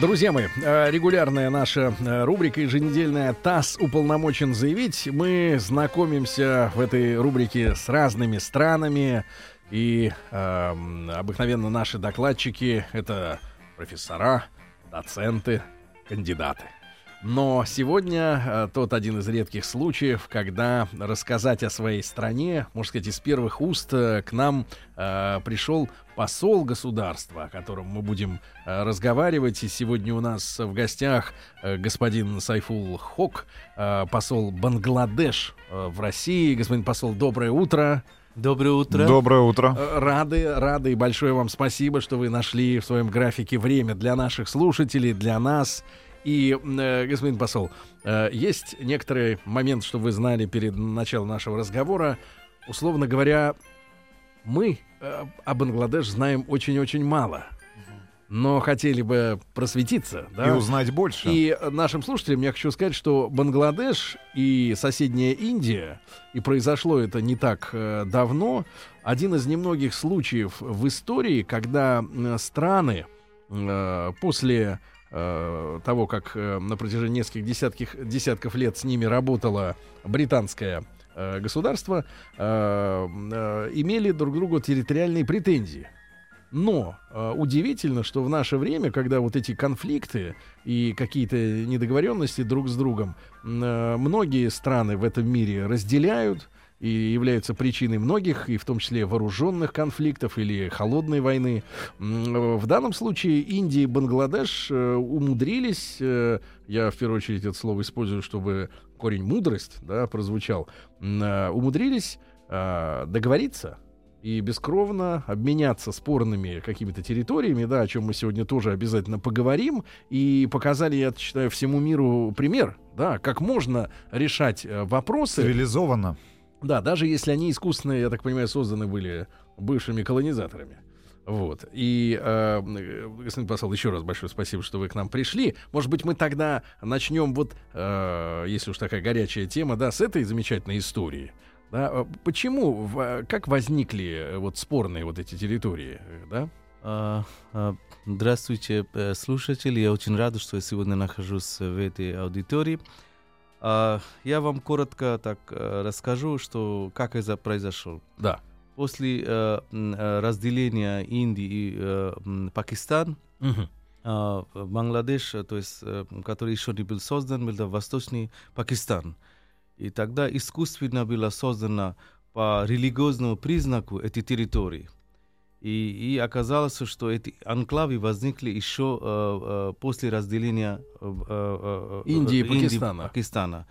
Друзья мои, э, регулярная наша э, рубрика еженедельная ТАСС уполномочен заявить. Мы знакомимся в этой рубрике с разными странами. И э, обыкновенно наши докладчики это профессора, доценты, кандидаты. Но сегодня э, тот один из редких случаев, когда рассказать о своей стране, можно сказать, из первых уст э, к нам э, пришел посол государства, о котором мы будем э, разговаривать. И сегодня у нас в гостях э, господин Сайфул Хок, э, посол Бангладеш э, в России. Господин посол, доброе утро. Доброе утро. Доброе утро. Э, Рады, рады и большое вам спасибо, что вы нашли в своем графике время для наших слушателей, для нас. И, э, господин посол, э, есть некоторый момент, что вы знали перед началом нашего разговора. Условно говоря, мы э, о Бангладеш знаем очень-очень мало. Но хотели бы просветиться, да? И узнать больше. И нашим слушателям я хочу сказать, что Бангладеш и соседняя Индия, и произошло это не так э, давно, один из немногих случаев в истории, когда э, страны э, после э, того, как э, на протяжении нескольких десятков, десятков лет с ними работало британское э, государство, э, э, имели друг другу территориальные претензии. Но э, удивительно, что в наше время, когда вот эти конфликты и какие-то недоговоренности друг с другом, э, многие страны в этом мире разделяют и являются причиной многих, и в том числе вооруженных конфликтов или холодной войны. В данном случае Индия и Бангладеш э, умудрились, э, я в первую очередь это слово использую, чтобы корень мудрость да, прозвучал, э, умудрились договориться и бескровно обменяться спорными какими-то территориями, да, о чем мы сегодня тоже обязательно поговорим, и показали, я считаю, всему миру пример, да, как можно решать вопросы, Цивилизованно. Да, даже если они искусственно, я так понимаю, созданы были бывшими колонизаторами. Вот. И, э, господин посол, еще раз большое спасибо, что вы к нам пришли. Может быть, мы тогда начнем вот, э, если уж такая горячая тема, да, с этой замечательной истории. Да, Э, почему, в- как возникли э, вот спорные вот эти территории, э, да? А, а, Здравствуйте, слушатели. Я очень рад, что я сегодня нахожусь в этой аудитории. А, Я вам коротко так э, расскажу, что как это произошло. Да. После э, э, разделения Индии и Пакистан, а, Бангладеш, то есть, который еще не был создан, был Восточный Пакистан. И тогда искусственно было создано по религиозному признаку эти территории. И, и оказалось, что эти анклавы возникли еще э, э, после разделения э, э, э, Индии и Пакистана. Пакистана.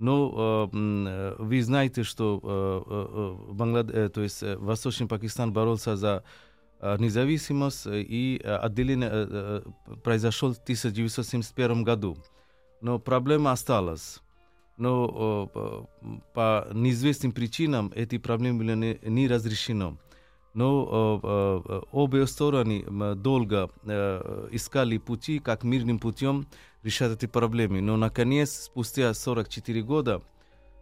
Но э, м, э, вы знаете, что э, э, э, Банглад... э, то есть, э, Восточный Пакистан боролся за э, независимость, э, и э, отделение э, э, произошло в 1971 году. Но проблема осталась. Но э, э, по неизвестным причинам эти проблемы были не, не разрешены. Но э, обе стороны долго э, искали пути, как мирным путем решать эти проблемы. Но, наконец, спустя 44 года,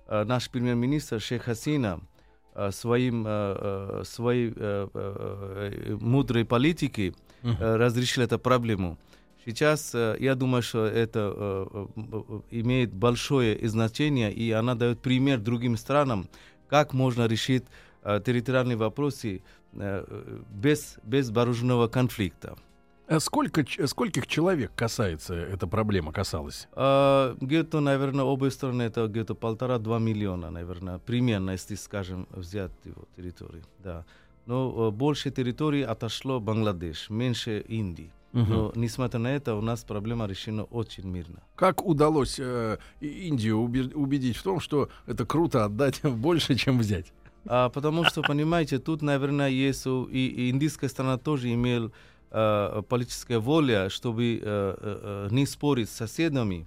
э, наш премьер-министр Шейх Хасина э, своим, э, своей э, э, э, мудрой политикой э, разрешил эту проблему. Сейчас э, я думаю, что это э, имеет большое значение, и она дает пример другим странам, как можно решить территориальные вопросы без, без вооруженного конфликта. А Сколько, скольких человек касается эта проблема, касалась? А, где-то, наверное, обе стороны это где-то полтора-два миллиона, наверное, примерно, если, скажем, взять его территорию, да. Но э, больше территории отошло Бангладеш, меньше Индии. Но, несмотря на это, у нас проблема решена очень мирно. Как удалось э, Индию убе- убедить в том, что это круто отдать больше, чем взять? А, потому что, понимаете, тут, наверное, есть и, и индийская страна тоже имела э, политическая воля, чтобы э, э, не спорить с соседями,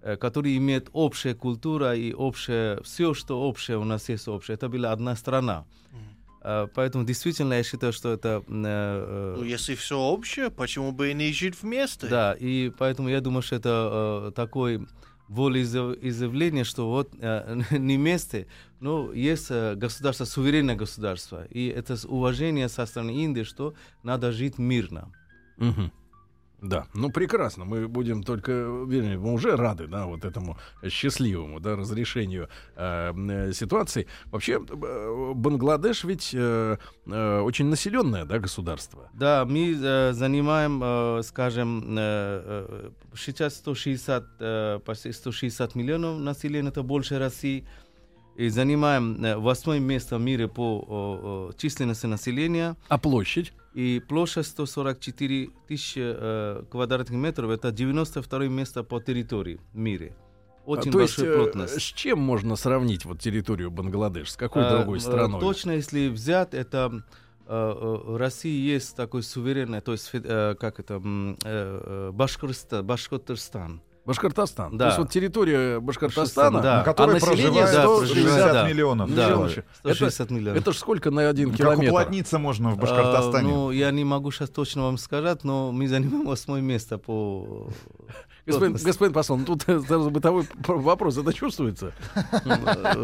э, который имеет общая культура и общее, все, что общее у нас есть общее. Это была одна страна. Э, Поэтому действительно я считаю, что это... э, Ну, если все общее, почему бы и не жить вместе? Да, и поэтому я думаю, что это э, такой волеизъявление, что вот э, не вместе, но есть э, государство, суверенное государство. И это уважение со стороны Индии, что надо жить мирно. Мгм. Да, ну прекрасно. Мы будем только, вернее, мы уже рады, да, вот этому счастливому, да, разрешению э, ситуации. Вообще, э, Бангладеш ведь э, э, очень населенное, да, государство. Да, мы э, занимаем, э, скажем, э, э, сейчас 160, э, почти 160 миллионов населения, это больше России. И занимаем восьмое место в мире по э, численности населения. А площадь? И площадь 144 тысячи э, квадратных метров, это 92 место по территории в мире. Очень А, То есть, большая э, плотность. с чем можно сравнить вот территорию Бангладеш? С какой Э, другой э, страной? Точно, если взять, это в России есть такой суверенный, то есть как это, э, Башкортостан, Башкортостан. Да. То есть вот территория Башкортостана, Башкортостан, да. на которой а население проживает да, 160 проживает, да. миллионов. Да, Миллионов. 160 миллионов. это ж сколько на один Как километр? уплотниться можно в Э, Башкортостане? ну, я не могу сейчас точно вам сказать, но мы занимаем восьмое место по... Господин, господин посол, ну тут э, сразу бытовой вопрос, это чувствуется?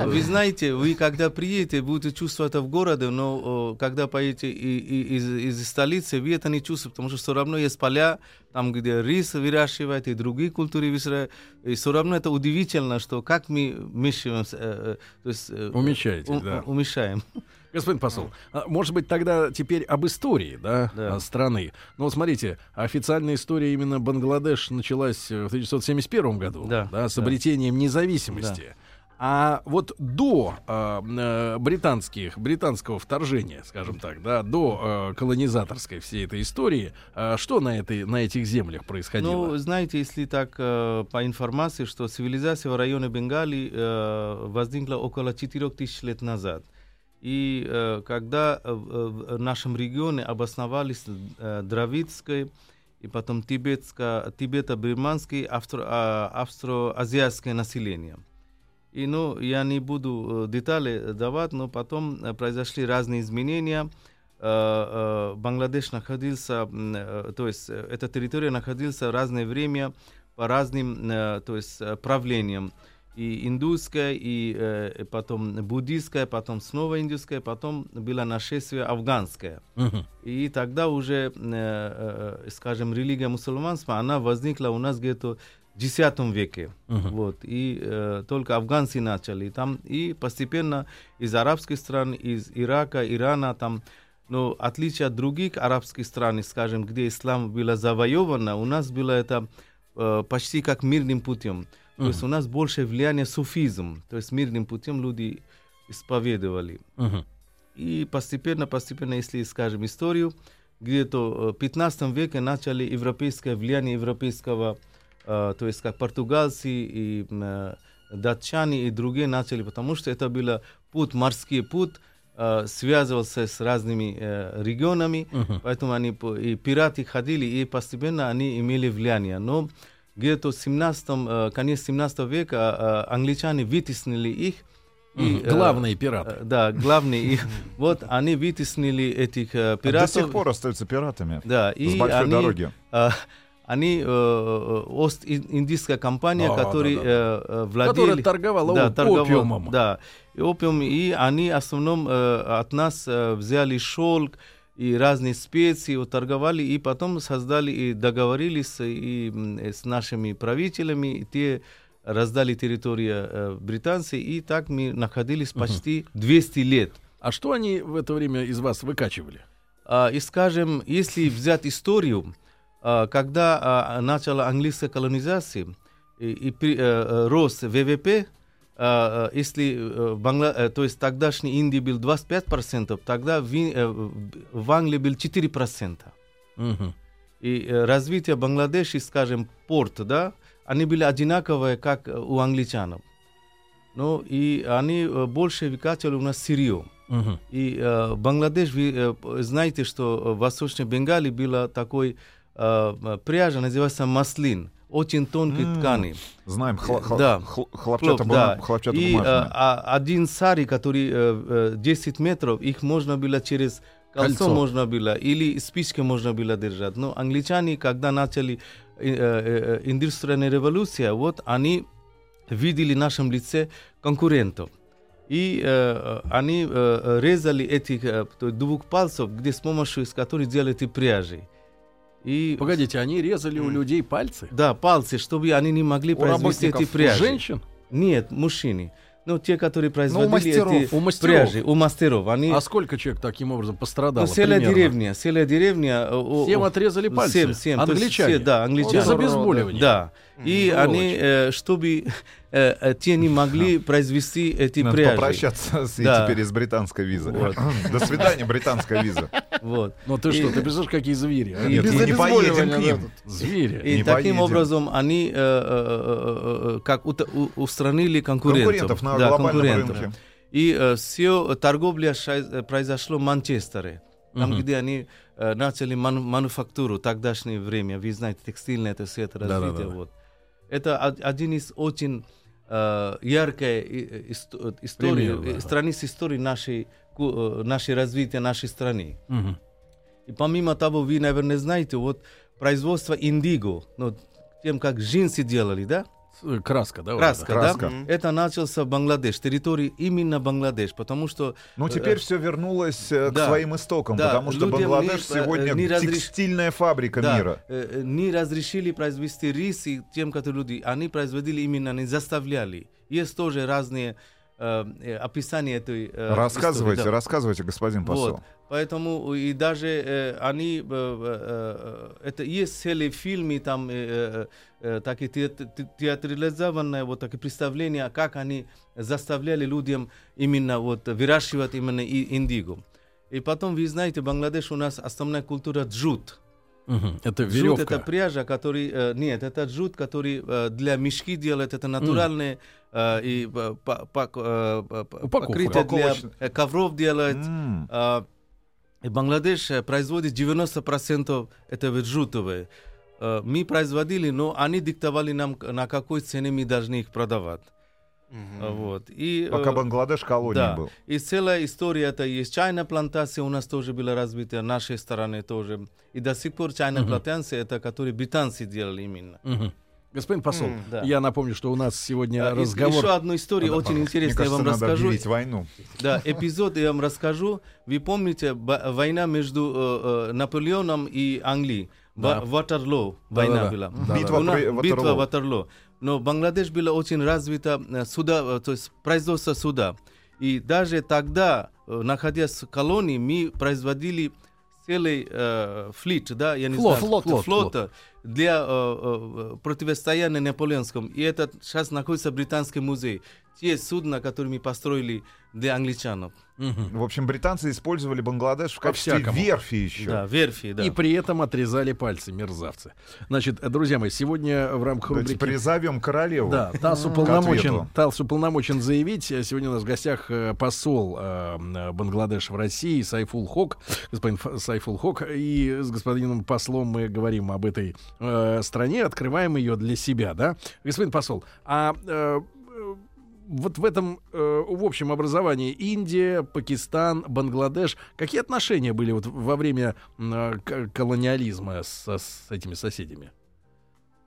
Вы знаете, вы когда приедете, будете чувствовать это в городе, но э, когда поедете и- и- из, из столицы, вы это не чувствуете, потому что все равно есть поля, там, где рис выращивают, и другие культуры выращивают. И все равно это удивительно, что как мы вмещаемся, э, э, то есть... э, Умещаетесь, у- да. Умещаем. Господин посол, а, может быть, тогда теперь об истории да, Да. а, страны. Ну, вот смотрите, официальная история именно Бангладеш началась э, в 1971 году, Да, с да. обретением независимости. А вот до а, э, британских, британского вторжения, скажем так, да, до э, колонизаторской всей этой истории, а, что на, этой, на этих землях происходило? Ну, знаете, если так э, по информации, что цивилизация в районе Бенгалии э, возникла около 4000 лет назад. И э, когда э, в в нашем регионе обосновались э, дравидское и потом тибетско, тибето-бирманское, австро, а, австро-азиатское население. И, ну, я не буду э, детали давать, но потом э, произошли разные изменения. Э, э, Бангладеш находился, э, то есть э, эта территория находилась в разное время по разным, э, то есть э, правлениям. И индуйская, и э, потом буддийская, потом снова индийская, потом было нашествие афганское. Мгм. И тогда уже, э, э, скажем, религия мусульманства, она возникла у нас где-то в X веке. Мгм. Вот. И э, только афганцы начали там. И постепенно из арабских стран, из Ирака, Ирана, там, но отличие от других арабских стран, скажем, где ислам было завоевано, у нас было это э, почти как мирным путем. То есть у нас больше влияние суфизм, то есть мирным путем люди исповедовали. Мгм. И постепенно, постепенно, если скажем историю, где-то в 15 веке начали европейское влияние европейского, э, то есть как португальцы и э, датчане и другие начали, потому что это был путь, морский путь, э, связывался с разными э, регионами, Мгм. поэтому они и пираты ходили, и постепенно они имели влияние. Но где-то в 17, э, конец 17 века англичане вытеснили их. и, Главные пираты. Да, главные. И вот они вытеснили этих А До пиратов. сих пор остаются пиратами. Да, С и большой они, дороги. они, э, Ост-Индийская компания, Да, которая да, да. э, владели... Которая торговала да, торговала- опиумом. Да, и опиум. И они в основном э, от нас э, взяли шелк и разные специи, вот, торговали, и потом создали и договорились и, м, с нашими правителями, и те раздали территорию э, британцы, и так мы находились почти 200 лет. А что они в это время из вас выкачивали? А, и скажем, если взять историю, а, когда а, начала английская колонизация и, и при- э, э, рос ВВП, а, а, если э, Бангла- э, то есть тогдашний Индии был 25%, тогда в, э, в- в Англии был 4%. Мгм. И развитие Бангладеши, скажем, порт, да, они были одинаковые, как у англичан. Ну, и они больше выкачивали у нас сырье. Мгм. И э, Бангладеш, вы э, знаете, что в Восточной Бенгалии была такой э, пряжа, называется маслин. Очень тонкой М, ткани. Знаем, хла- хла- Да. хл- хлопчата, Хлоп, да. хлопчата И э, а, один сари, который э, э, 10 метров, их можно было через кольцо, Кольцо. можно было, или спичкой можно было держать. Но англичане, когда начали э, э, э, индустриальная революция, вот они видели в нашем лице конкурентов. И э, они э, э, резали этих э, двух пальцев, где с помощью с которых делали пряжи. И Погодите, они резали у М. людей пальцы? да, пальцы, чтобы они не могли У произвести эти работников, у пряжи. женщин? Нет, мужчины. Ну, те, которые производили мастеров, эти у мастеров. пряжи, у мастеров. Они, А сколько человек таким образом пострадало? ну, целая примерно? деревня, целая деревня. э, о- Всем отрезали пальцы? Всем, всем. То есть Англичане? все, да, англичане. Без обезболивания? Да. И Сволочь. они, э, чтобы э, э, те не могли произвести эти Надо пряжи. попрощаться с, Да. теперь и с британской визой. Вот. До свидания, британская виза. Вот. Ну ты И- что, ты представляешь, какие звери? а? Нет, Без мы не поедем к ним. да, Звери. И Не таким поедем. образом они э, э, э, э, как у- устранили конкурентов. Конкурентов на Да, глобальном конкурентов. рынке. И все торговля шай- э, произошло в Манчестере. Там, Мгм. где они э, начали ману- мануфактуру тогдашнее время, вы знаете, текстильное это все это развитие. Вот. Это од- один из очень э, яркая и- э, э, история, Пример, да. э, страниц истории нашей, э, нашей развития нашей страны. Мгм. И помимо того, вы, наверное, знаете, вот производство индиго, ну, тем, как джинсы делали, да? С- Краска, да? вот Краска, это? Краска. да? Мгм. Это начался в Бангладеш, территории именно Бангладеш, потому что Ну, теперь все вернулось э, к да. своим истокам, Да, потому что Бангладеш не, э, сегодня не разреш- текстильная фабрика да, мира. э, э, не разрешили произвести рис и тем, которые люди, они производили именно, не заставляли. Есть тоже разные э, э, описания этой э, Рассказывайте, истории, да. рассказывайте, господин посол. Вот. Поэтому и даже э, они, э, э, это есть целые фильмы, там э, э, э, такие теат- те- театрализованные вот такие представления, как они заставляли людям именно вот выращивать именно и индиго. И потом, вы знаете, Бангладеш у нас основная культура джут. Это Джут веревка. это пряжа, который э, нет, это джут, который э, для мешки делает, это натуральные э, и э, па- па- э, п- Упаковка. покрытие для э, ковров делает. М, А, и Бангладеш э, производит 90% этого джутовые. Э, Мы производили, но они диктовали нам, на какой цене мы должны их продавать. А, Вот. И, Пока э, Бангладеш колонией да. был. и целая история, это есть чайная плантация, у нас тоже была развита, нашей стороны тоже. И до сих пор чайная Мгм. плантация, это которые британцы делали именно. Мгм. Господин посол, М, да. я напомню, что у нас сегодня А, и- разговор... Еще одну историю очень Мне интересную я вам надо расскажу. войну. Да, эпизод я вам расскажу. Вы помните война между э, э, Наполеоном и Англией? Да. Ва- Ватерлоо Да, война да, была. да. Битва нас- при битва. Ватерлоо. Но Бангладеш была очень развита э, суда, э, то есть производство суда. И даже тогда, находясь в колонии, мы производили целый э, флит, да, я не Флот, знаю, флот, флот, флота для э, э, противостояния наполеонскому. И это сейчас находится в Британском музее. Те судна, которые мы построили для англичанов. В общем, британцы использовали Бангладеш в качестве По-всякому. верфи еще. Да, верфи, да. И при этом отрезали пальцы, мерзавцы. Значит, друзья мои, сегодня в рамках Давайте рубрики... призовем королеву. Да, ТАСС уполномочен. ТАСС уполномочен заявить. Сегодня у нас в гостях э, посол э, Бангладеш в России Сайфул Хок, господин Сайфул Хок. И с господином послом мы говорим об этой э, стране, открываем ее для себя, да? Господин посол, а э, вот в этом, э, в общем образовании Индия, Пакистан, Бангладеш, какие отношения были вот во время э, колониализма со- с этими соседями?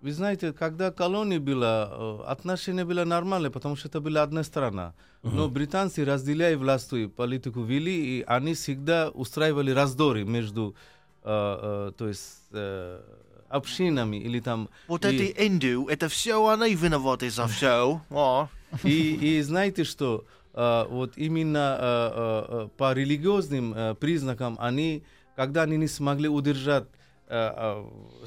Вы знаете, когда колония была, э, отношения были нормальные, потому что это была одна страна. Но британцы, разделяя власть и политику вели, и они всегда устраивали раздоры между э, э, то есть, э, общинами или там... Вот и- эти инду, это все они виноваты за все. И, и знаете что? А, вот именно а, а, по религиозным признакам они, когда они не смогли удержать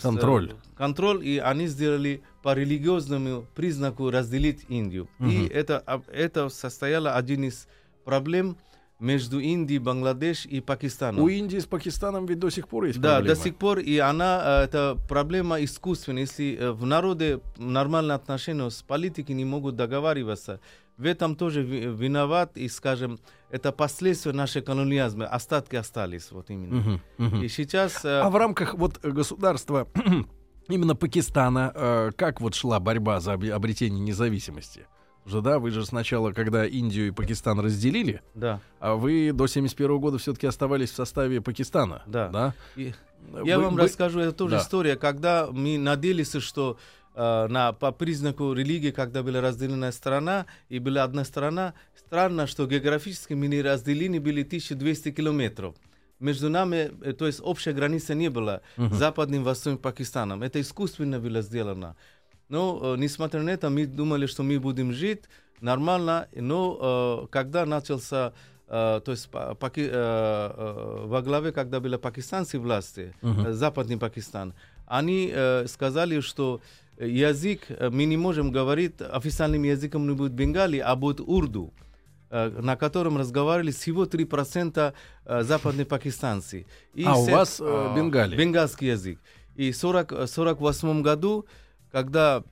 Контроль. контроль, и они сделали по религиозному признаку разделить Индию. И Мгм. это, это состояло один из проблем между Индией, Бангладеш и Пакистаном. У Индии с Пакистаном ведь до сих пор есть Да, проблемы. до сих пор, и она, э, это проблема искусственная. Если э, в народе нормальные отношения с политикой не могут договариваться, в этом тоже ви- виноват, и, скажем, это последствия нашей колониализма, остатки остались, вот именно. Мгм, мгм. И сейчас... э, А в рамках вот государства именно Пакистана, как вот шла борьба за об- обретение независимости? Уже, да, вы же сначала, когда Индию и Пакистан разделили, Да. а вы до 71 года все-таки оставались в составе Пакистана. Да. да? И я Вы- вам вы- расскажу, это тоже Да. история, когда мы надеялись, что э, на, по признаку религии, когда была разделена страна, и была одна страна, странно, что географически мы не разделены были 1200 километров. Между нами, э, то есть общая граница не была, западным и восточным Пакистаном. Это искусственно было сделано. Но, э, несмотря на это, мы думали, что мы будем жить нормально, но э, когда начался, э, то есть па- паки- во главе, когда были пакистанские власти, э, западный Пакистан, они сказали, что язык, мы не можем говорить, официальным языком не будет бенгали, а будет урду на котором разговаривали всего 3% э, западные пакистанцы. И А, у вас э, Бенгали. бенгальский язык. И в 40, 48 году, когда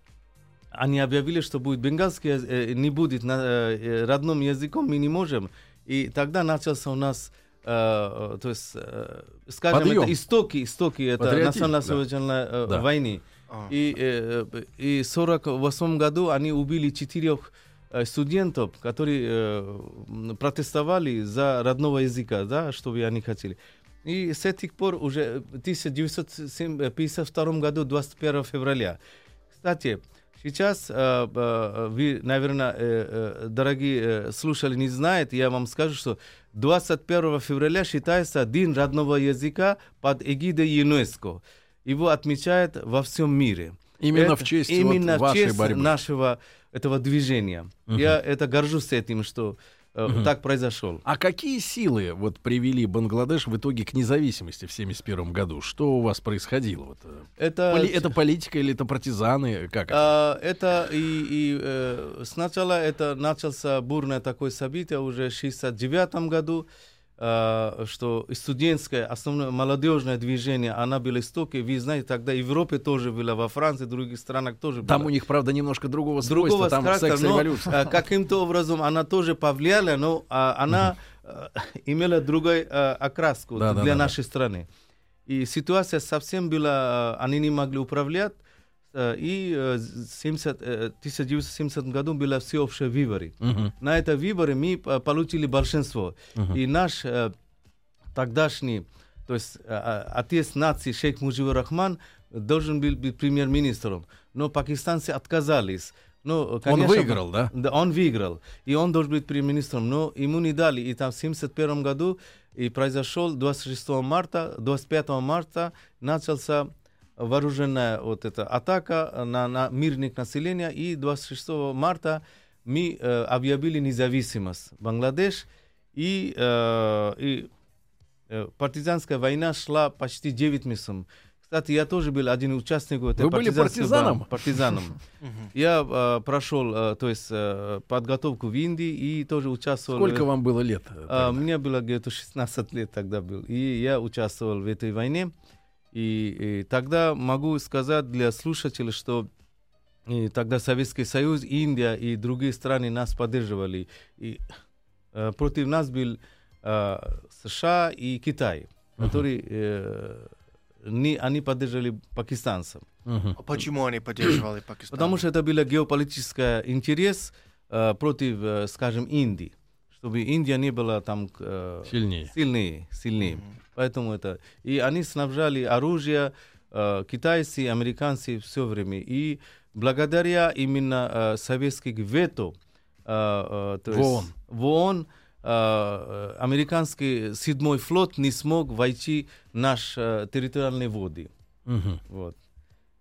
они объявили, что будет бенгальский э, не будет на, э, э, родным языком, мы не можем. И тогда начался у нас, э, э, то есть, э, скажем, Подъем. это истоки, истоки это национально-освободительной э, Да. войны. А. И, э, э, и в 48 году они убили четырех э, студентов, которые э, протестовали за родного языка, да, что вы они хотели. И с этих пор уже в 1952 году, 21 февраля. Кстати, сейчас э, э, вы, наверное, э, дорогие слушатели, не знаете, я вам скажу, что 21 февраля считается День родного языка под эгидой ЮНЕСКО. Его отмечают во всем мире. Именно Это в честь именно вот вашей честь борьбы. нашего этого движения. Я это горжусь этим, что э, так произошел. А какие силы вот привели Бангладеш в итоге к независимости в 71 году? Что у вас происходило? Вот, э, Это, поли- это политика или это партизаны? Как это? а, это и, и э, сначала это начался бурное такое событие уже в 69 году, что студентское, основное молодежное движение, она была истоки. Вы знаете, тогда в Европе тоже было, во Франции, в других странах тоже Там было. у них, правда, немножко другого другого свойства. Там характера, но секс-эволюция. э, каким-то образом она тоже повлияла, но а, она э, имела другой э, окраску Да, да, для да, да. нашей страны. И ситуация совсем была, э, они не могли управлять, э, и э, 70, э, 1970 году было всеобщее выборы. Мгм. На это выборы мы э, получили большинство. И наш э, тогдашний, то есть э, э, отец нации шейх Муджибур Рахман должен был быть премьер-министром. Но пакистанцы отказались. Он конечно, выиграл, да? Да, он выиграл. И он должен быть премьер-министром. Но ему не дали. И там в 1971 году и произошел 26 марта, 25 марта начался вооруженная вот эта атака на, на мирных населения. И 26 марта мы э, объявили независимость Бангладеш. И, э, и э, партизанская война шла почти 9 месяцев. Кстати, я тоже был один участник этой Вы были партизаном? ба- партизаном. Я э, прошел, э, то есть, э, подготовку в Индии и тоже участвовал. Сколько вам было лет? э, а, мне было где-то 16 лет тогда был. И я участвовал в этой войне. И, и тогда могу сказать для слушателей, что и тогда Советский Союз, Индия и другие страны нас поддерживали. И э, против нас был э, США и Китай, которые э, не, они поддерживали пакистанцев. Мгм. А почему они поддерживали Пакистан? Потому что это был геополитический интерес э, против, э, скажем, Индии. Чтобы Индия не была там э, Сильнее. сильнее, сильнее. Поэтому это... И они снабжали оружие, э, китайцы, американцы все время. И благодаря именно э, советских вето, э, э, то В есть ООН. в ООН, э, э, американский седьмой флот не смог войти в наши э, территориальные воды. Мгм. Вот.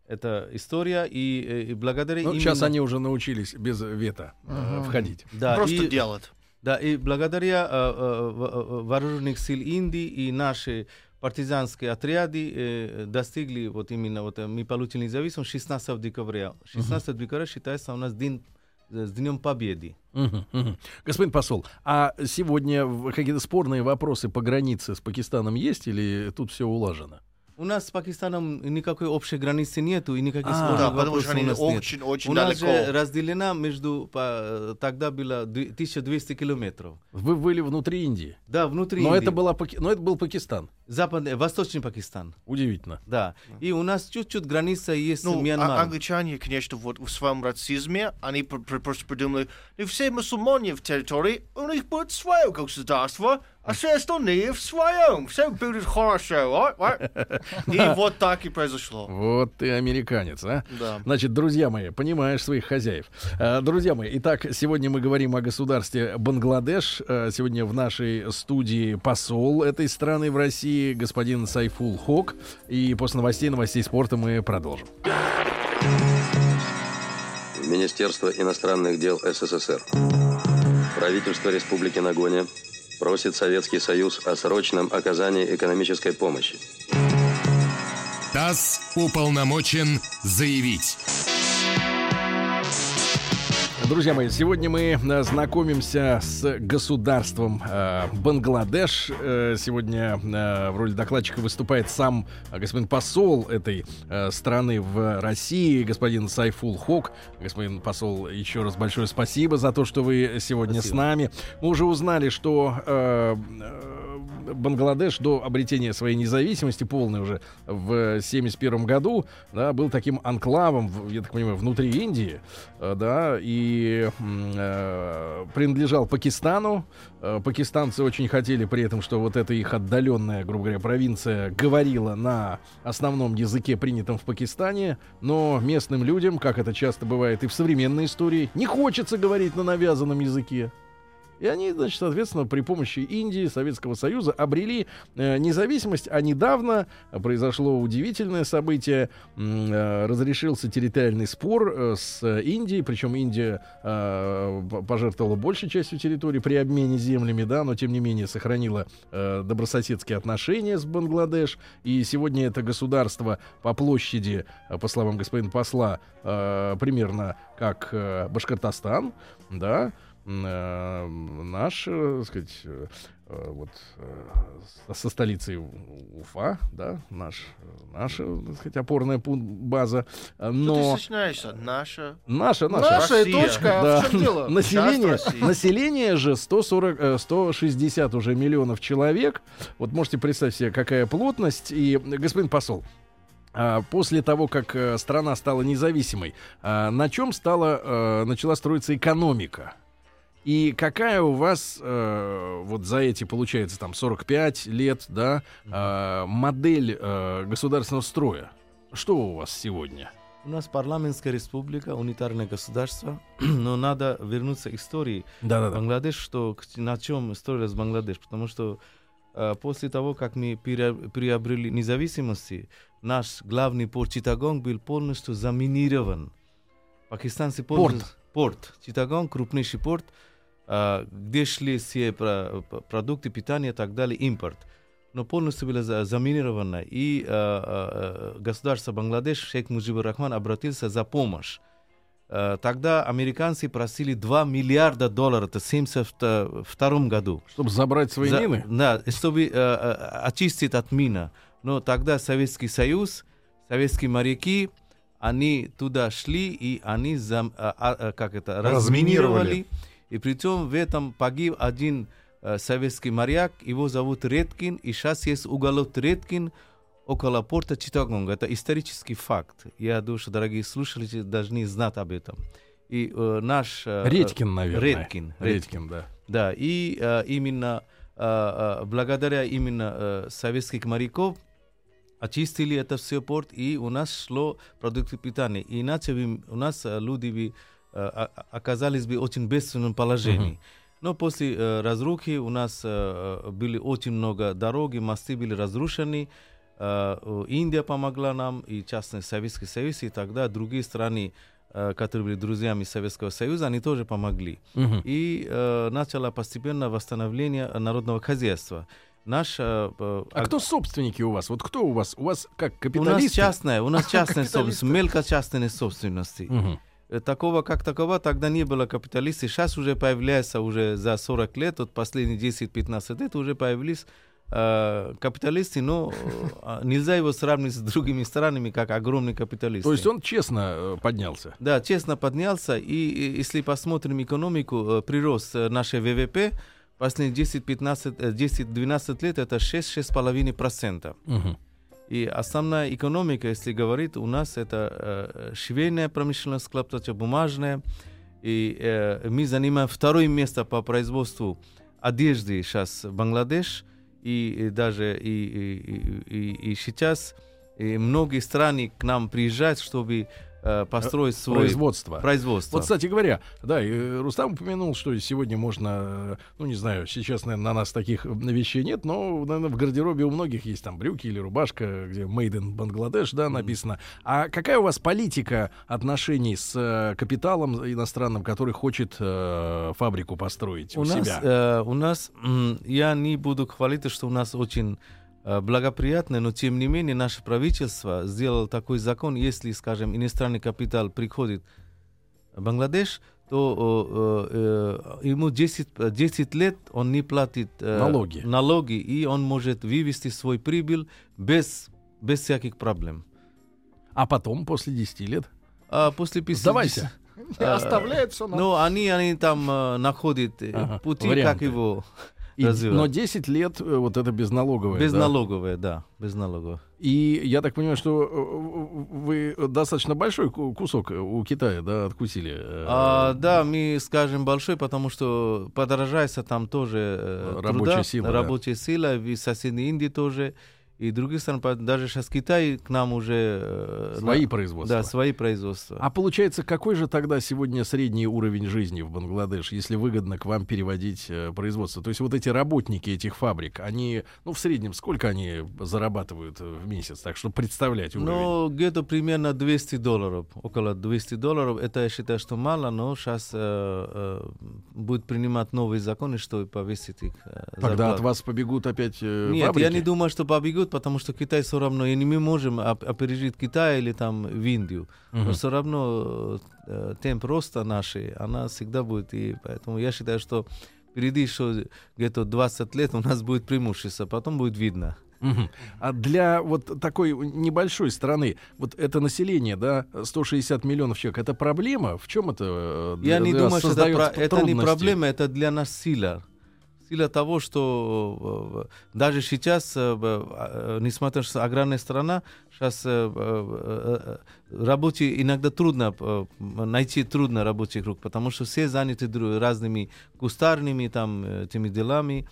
Это история, и, э, и благодаря Ну, сейчас именно- они уже научились без вето э, входить. да, Просто и, делать. Да, и благодаря э, э, э, вооруженных сил Индии и наши партизанские отряды э, достигли вот именно вот мы получили независимость 16 декабря. 16 декабря считается у нас день с днем победы. Мгм, мгм. Господин посол, а сегодня какие-то спорные вопросы по границе с Пакистаном есть или тут все улажено? У нас с Пакистаном никакой общей границы нету и никаких А, спорных Да, потому что у они очень, очень У нас же далеко. разделена между, по- тогда было д- 1200 километров. Вы были внутри Индии. Да, внутри Но Индии. это, была, но это был Пакистан. Западный, Восточный Пакистан. Удивительно. Да. И у нас чуть-чуть граница есть с Ну, а- Мьянмаром. англичане, конечно, вот в своем расизме, они пр- пр- просто придумали, ну, все мусульмане в территории, у них будет свое государство, а все остальные в своем. Все будет хорошо? И вот так и произошло. Вот ты американец, а? Да. Значит, друзья мои, понимаешь своих хозяев. А, Друзья мои, итак, сегодня мы говорим о государстве Бангладеш. А, Сегодня в нашей студии посол этой страны в России, господин Сайфул Хок. И после новостей, новостей спорта мы продолжим. Министерство иностранных дел СССР. Правительство Республики Нагоня просит Советский Союз о срочном оказании экономической помощи. ТАСС уполномочен заявить. Друзья мои, сегодня мы э, знакомимся с государством э, Бангладеш. Э, сегодня э, в роли докладчика выступает сам господин посол этой э, страны в России, господин Сайфул Хок. Господин посол, еще раз большое спасибо за то, что вы сегодня с Спасибо. нами. Мы уже узнали, что э, э, Бангладеш до обретения своей независимости, полной уже в 1971 году, да, был таким анклавом, я так понимаю, внутри Индии, э, да, и э, принадлежал Пакистану. Э, Пакистанцы очень хотели при этом, что вот эта их отдаленная, грубо говоря, провинция говорила на основном языке, принятом в Пакистане, но местным людям, как это часто бывает и в современной истории, не хочется говорить на навязанном языке. И они, значит, соответственно, при помощи Индии, Советского Союза обрели э, независимость. А недавно произошло удивительное событие. Э, разрешился территориальный спор э, с Индией. Причем Индия э, пожертвовала большей частью территории при обмене землями, да, но тем не менее сохранила э, добрососедские отношения с Бангладеш. И сегодня это государство по площади, э, по словам господина посла, э, примерно как э, Башкортостан, да, наш, э, так сказать, э, э, вот э, со- столицей Уфа, да, наш, э, наша, так сказать, опорная база, Э, Что ты но стесняешься? Наша. наша, наша, Наша и Россия. точка. а да. В чем дело? Население, население же 140, э, 160 уже миллионов человек. Вот можете представить себе, какая плотность. И, господин посол, а, после того, как э, страна стала независимой, а, на чем стала, э, начала строиться экономика? И какая у вас э, вот за эти, получается, там 45 лет, да, э, модель э, государственного строя? Что у вас сегодня? У нас парламентская республика, унитарное государство, но надо вернуться к истории Да-да-да. Бангладеш, что на чем строилась Бангладеш, потому что э, после того, как мы приобрели независимость, наш главный порт Читагонг был полностью заминирован. Пакистанцы полностью... Порт. Читагонг, крупнейший порт, где шли все продукты питания и так далее, импорт. Но полностью было за- заминировано. И э, э, государство Бангладеш, шейх Муджибур Рахман, обратился за помощь. Тогда американцы просили 2 миллиарда долларов, это в 1972 году. Чтобы забрать свои За- мины? Да, чтобы э, очистить от мина. Но тогда Советский Союз, советские моряки, они туда шли и они зам- а, а, а, как это, Разминировали. разминировали. И притом в этом погиб один э, советский моряк, его зовут Редкин, и сейчас есть уголок Редкин около порта Читагонга. Это исторический факт. Я думаю, что дорогие слушатели должны знать об этом. И э, наш... э, Редькин, наверное. Редькин. Редькин, да. да, и э, именно э, э, благодаря именно э, советских моряков очистили это все порт, и у нас шло продукты питания. Иначе бы у нас э, люди бы, э, оказались бы в очень бедственном положении. Но после э, разрухи у нас э, э, были очень много дорог, и мосты были разрушены. Э, э, Индия помогла нам, и частно Советский Союз, и тогда другие страны, э, которые были друзьями Советского Союза, они тоже помогли Мгм. и э, начало постепенно восстановление народного хозяйства. Наш, э, э, А кто собственники у вас? Вот кто у вас? У вас как у нас капиталисты? частная, у нас частная Капиталисты. собственность, мелкочастной собственности. Мгм. Э, Такого как такого тогда не было капиталисты. Сейчас уже появляется уже за 40 лет, вот последние 10-15 лет уже появились э, капиталисты, но э, нельзя его сравнить с другими странами, как огромный капиталист. То есть он честно э, поднялся. Да, честно поднялся. И, и если посмотрим экономику, прирост нашей ВВП последние 10-15, э, 10-12 лет это 6-6,5%. Мгм. И основная экономика, если говорить, у нас это э, швейная промышленность, бумажная. И э, мы занимаем второе место по производству одежды сейчас в Бангладеш. И, и даже и, и, и, и- сейчас и многие страны к нам приезжают, чтобы построить свое Производство. производство. Вот, кстати говоря, да, и э, Рустам упомянул, что сегодня можно, э, ну, не знаю, сейчас, наверное, на нас таких э, вещей нет, но, наверное, в гардеробе у многих есть там брюки или рубашка, где Made in Bangladesh, да, написано. А какая у вас политика отношений с э, капиталом иностранным, который хочет э, фабрику построить у, у нас, себя? э, у нас, я не буду хвалить, что у нас очень э, благоприятно, но тем не менее наше правительство сделало такой закон, если, скажем, иностранный капитал приходит в Бангладеш, то э, э, ему 10, э, 10 лет он не платит э, Налоги. налоги, и он может вывести свой прибыль без, без всяких проблем. А потом, после 10 лет? А после 50... Сдавайся. Оставляет все на... Ну, они, они там э, находят э, Ага, пути, варианты. как его И- развивать. но 10 лет э, вот это безналоговое. да? Безналоговые, да, безналоговые. И я так понимаю, что э, вы достаточно большой ку- кусок у Китая, да, откусили. э, А, да, мы скажем большой, потому что подорожается там тоже э, Рабочая труда, сила, да. рабочая сила, в соседней Индии тоже. И других стран, даже сейчас Китай к нам уже... э, Свои на- производства. Да, свои производства. А получается, какой же тогда сегодня средний уровень жизни в Бангладеш, если выгодно к вам переводить э, производство? То есть вот эти работники этих фабрик, они, ну, в среднем сколько они зарабатывают э, в месяц? Так что представлять уровень. Ну, где-то примерно 200 долларов, около 200 долларов. Это я считаю, что мало, но сейчас будет принимать новые законы, чтобы повесить их э, Тогда зарплату. от вас побегут опять э, Нет, фабрики? я не думаю, что побегут, потому что Китай все равно, и не мы можем оп- опережить Китай или там в Индию. Мгм. Но все равно э, темп роста нашей, она всегда будет. И поэтому я считаю, что впереди еще где-то 20 лет у нас будет преимущество, потом будет видно. А для вот такой небольшой страны, вот это население, да, 160 миллионов человек, это проблема? В чем это? э, Я для- не для- думаю, что это, про- это не проблема, это для нас сила. Сила того, что э, даже сейчас, э, э, несмотря что аграрная страна, сейчас рабочие иногда трудно найти трудно рабочих рук, потому что все заняты разными кустарными там этими делами.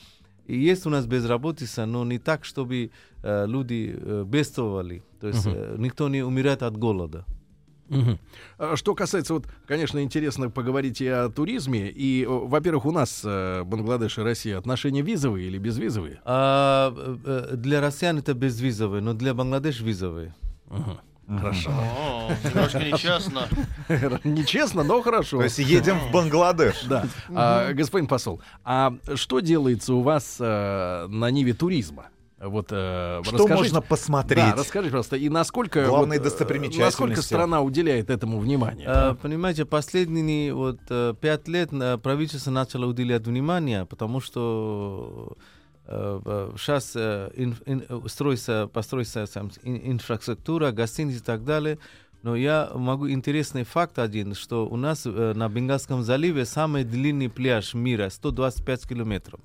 И есть у нас безработица, но не так, чтобы люди бедствовали. То есть э, никто не умирает от голода. А Что касается, вот, конечно, интересно поговорить и о туризме. И, во-первых, у нас, э, Бангладеш и Россия, отношения визовые или безвизовые? А, э, для россиян это безвизовые, но для Бангладеш визовые. Хорошо. О, немножко нечестно. Нечестно, но хорошо. То есть едем в Бангладеш. Да. А, господин посол, а что делается у вас на ниве туризма? Вот, э, Что расскажите- можно посмотреть? Да, расскажите, просто, и насколько, Главные вот, э, достопримечательности. насколько страна уделяет этому внимание? А, понимаете, последние вот э, пять лет правительство начало уделять внимание, потому что сейчас строится, построится сам ин- инфраструктура, гостиницы и так далее. Но я могу интересный факт один, что у нас на Бенгальском заливе самый длинный пляж мира, 125 километров.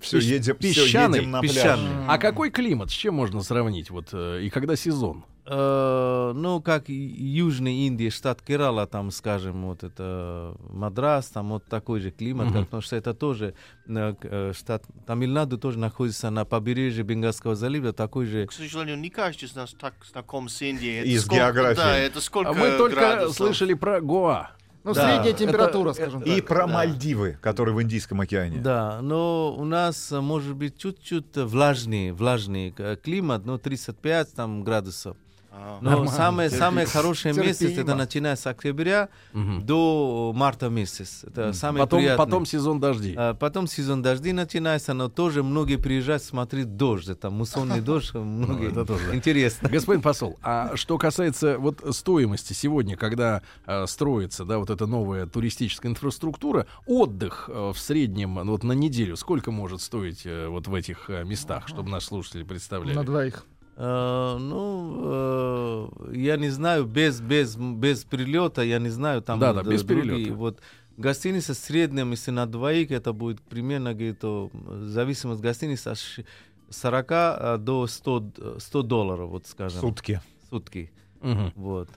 Все, Песч- едем, песчаный, едем на песчаный. А какой климат? С чем можно сравнить? Вот, э, и когда сезон? Э, ну, как и Южной Индии, штат Керала, там, скажем, вот это Мадрас, там вот такой же климат, Мгм. потому что это тоже э, э, штат Тамильнаду тоже находится на побережье Бенгальского залива, такой же. К сожалению, не каждый из нас так знаком с Индией. Это Из сколько- географии. Да, это сколько А мы только градусов? слышали про Гоа. Ну, Да, средняя это- температура, это- скажем И так. про да. Мальдивы, которые в Индийском океане. Да, но у нас может быть чуть-чуть влажный, влажный э, климат, ну, 35 там, градусов. Но самое, самое хорошее месяц, это Терпимо. начиная с октября Мгм. до марта месяц. Это самое Потом, приятное. потом сезон дождей. А Потом сезон дождей начинается, но тоже многие приезжают смотреть дождь. Это муссонный дождь, многие. это тоже. Интересно. Господин посол, а что касается вот стоимости сегодня, когда э, строится, да, вот эта новая туристическая инфраструктура, отдых э, в среднем ну, вот на неделю сколько может стоить э, вот в этих э, местах, чтобы наши слушатели представляли? На двоих. Э, Ну, э, я не знаю, без, без, без прилета, я не знаю, там Да-да, д- без другие, перелета. Вот, Гостиница в среднем, если на двоих, это будет примерно где-то, зависимость гостиницы от ш- 40 э, до 100, д- 100 долларов, вот скажем. Сутки. Сутки. Мгм. Вот.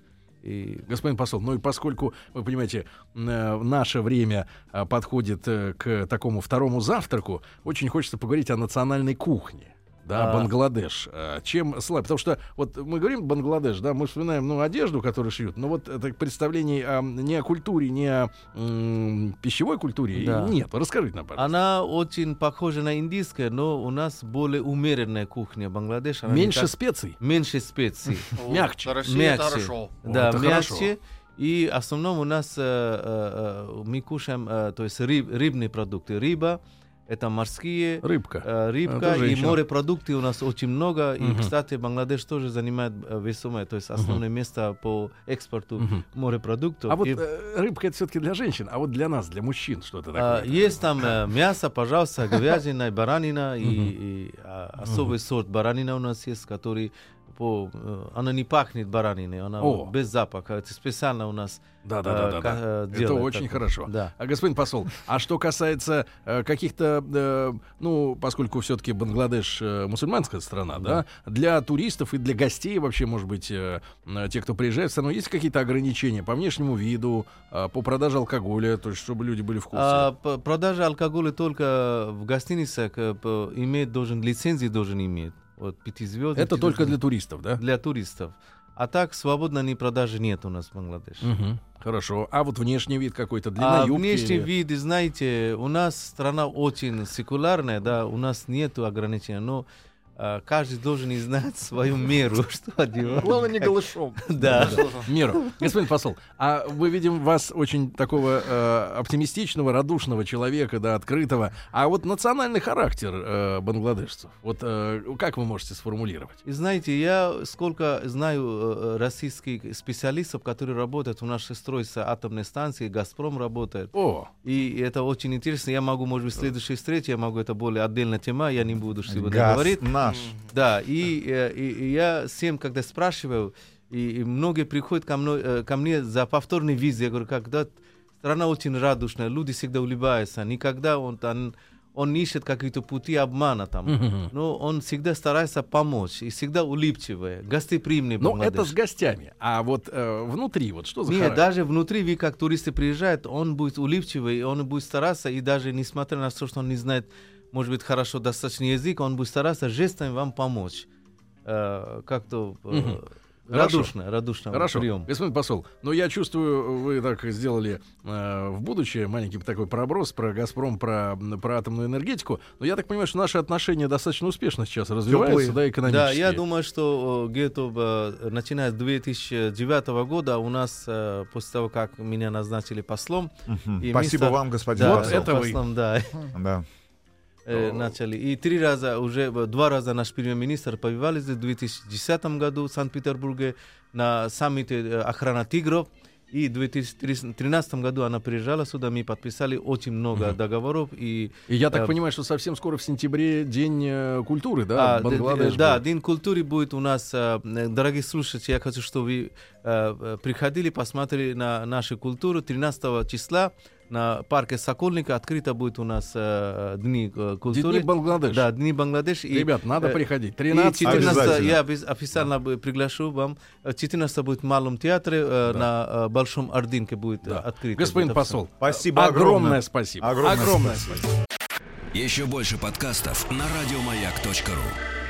И Господин посол, ну и поскольку, вы понимаете, наше время подходит к такому второму завтраку, очень хочется поговорить о национальной кухне. Да, А. Бангладеш. Э, Чем слаб? Потому что вот мы говорим Бангладеш, да, мы вспоминаем, ну, одежду, которую шьют, но вот это представлений о, не о культуре, не о м, пищевой культуре Да. нет. Расскажите нам, пожалуйста. она очень похожа на индийское, но у нас более умеренная кухня Бангладеш. Меньше так- специй? меньше специй. Мягче. Мягче. Да, мягче. И в основном у нас э, э, э, мы кушаем, то есть рыб- рыбные продукты. Рыба, это морские, Рыбка. э, рыбка и женщина. морепродукты у нас очень много. И, Мгм. кстати, Бангладеш тоже занимает э, весомое, то есть основное место по экспорту Мгм. морепродуктов. А вот И, э, рыбка это все-таки для женщин, а вот для нас, для мужчин, что это а, такое? есть там э, мясо, пожалуйста, говядина, баранина и, Мгм. и, а, особый сорт баранина у нас есть, который по, она не пахнет бараниной, она О. без запаха. Это специально у нас Да, да, да, да, да. Это очень такое. хорошо. Да. А господин посол, а что касается э, каких-то, э, ну, поскольку все-таки Бангладеш э, мусульманская страна, да. для туристов и для гостей вообще, может быть, э, э, те, кто приезжает в страну, есть какие-то ограничения по внешнему виду, э, по продаже алкоголя, то есть чтобы люди были в курсе? А, продажа алкоголя только в гостиницах э, иметь должен, лицензии должен иметь. Вот пятизвездный. Это только для туристов, да? для туристов. А так свободной продажи нет у нас в Бангладеше. Мгм. Хорошо. А вот внешний вид какой-то, длина А юбки? внешний или- вид, знаете, у нас страна очень секулярная, да, у нас нет ограничений, но каждый должен знать свою меру, что одевать. Главное, не голышом. Да. Меру. Господин посол, а мы видим вас очень такого э, оптимистичного, радушного человека, да, открытого. А вот национальный характер э, бангладешцев, вот э, как вы можете сформулировать? И знаете, я сколько знаю э, российских специалистов, которые работают, у нас строится атомная станция, Газпром работает. О, И это очень интересно. Я могу, может быть, в следующей встрече, я могу, это более отдельная тема, я не буду сегодня Газ говорить. Наш. Да, и, э, и- и я всем, когда спрашиваю, и, и многие приходят ко, мной, э, ко мне за повторный виз, я говорю, когда страна очень радушная, люди всегда улыбаются, никогда он, он не ищет какие-то пути обмана там, Мгм. но он всегда старается помочь, и всегда улыбчивый, гостеприимный ну это с гостями. А вот э, внутри, вот что за Нет, характер? даже внутри, вы как туристы приезжают, он будет улыбчивый, он будет стараться, и даже несмотря на то, что он не знает, может быть, хорошо достаточно язык, он будет стараться жестами вам помочь. Э, как-то э, Мгм. Хорошо. радушно, радушно Хорошо, прием. господин посол, ну я чувствую, вы так сделали э, в будущее маленький такой проброс про Газпром, про, про атомную энергетику, но я так понимаю, что наши отношения достаточно успешно сейчас развиваются, да, экономически. Да, я думаю, что э, где-то э, начиная с 2009 года у нас, э, после того, как меня назначили послом, Мгм. И Спасибо мистер- вам, господин да, Вот посол. это вы. послом, да, Да. Э, начали. И три раза, уже два раза наш премьер-министр здесь в 2010 году в Санкт-Петербурге на саммите охрана тигров. И в 2013 году она приезжала сюда, мы подписали очень много договоров. И, И я так э, понимаю, что совсем скоро в сентябре День э, культуры, да, а, Бангладеш. да, будет. День культуры будет у нас. э, Дорогие слушатели, я хочу, чтобы вы э, приходили, посмотрели на нашу культуру. 13 числа на парке Сокольника открыто будет у нас э, Дни э, культуры. Дни Бангладеш. Да, Дни Бангладеш. И, Ребят, надо э, приходить. и 13 14 Обязательно. я официально бы приглашу вам. Э, 14 будет в Малом театре, э, на э, Большом Ордынке будет Да. э, открыто. Господин будет посол, Спасибо огромное огромное. спасибо. Огромное спасибо. Еще больше подкастов на радиомаяк.ру.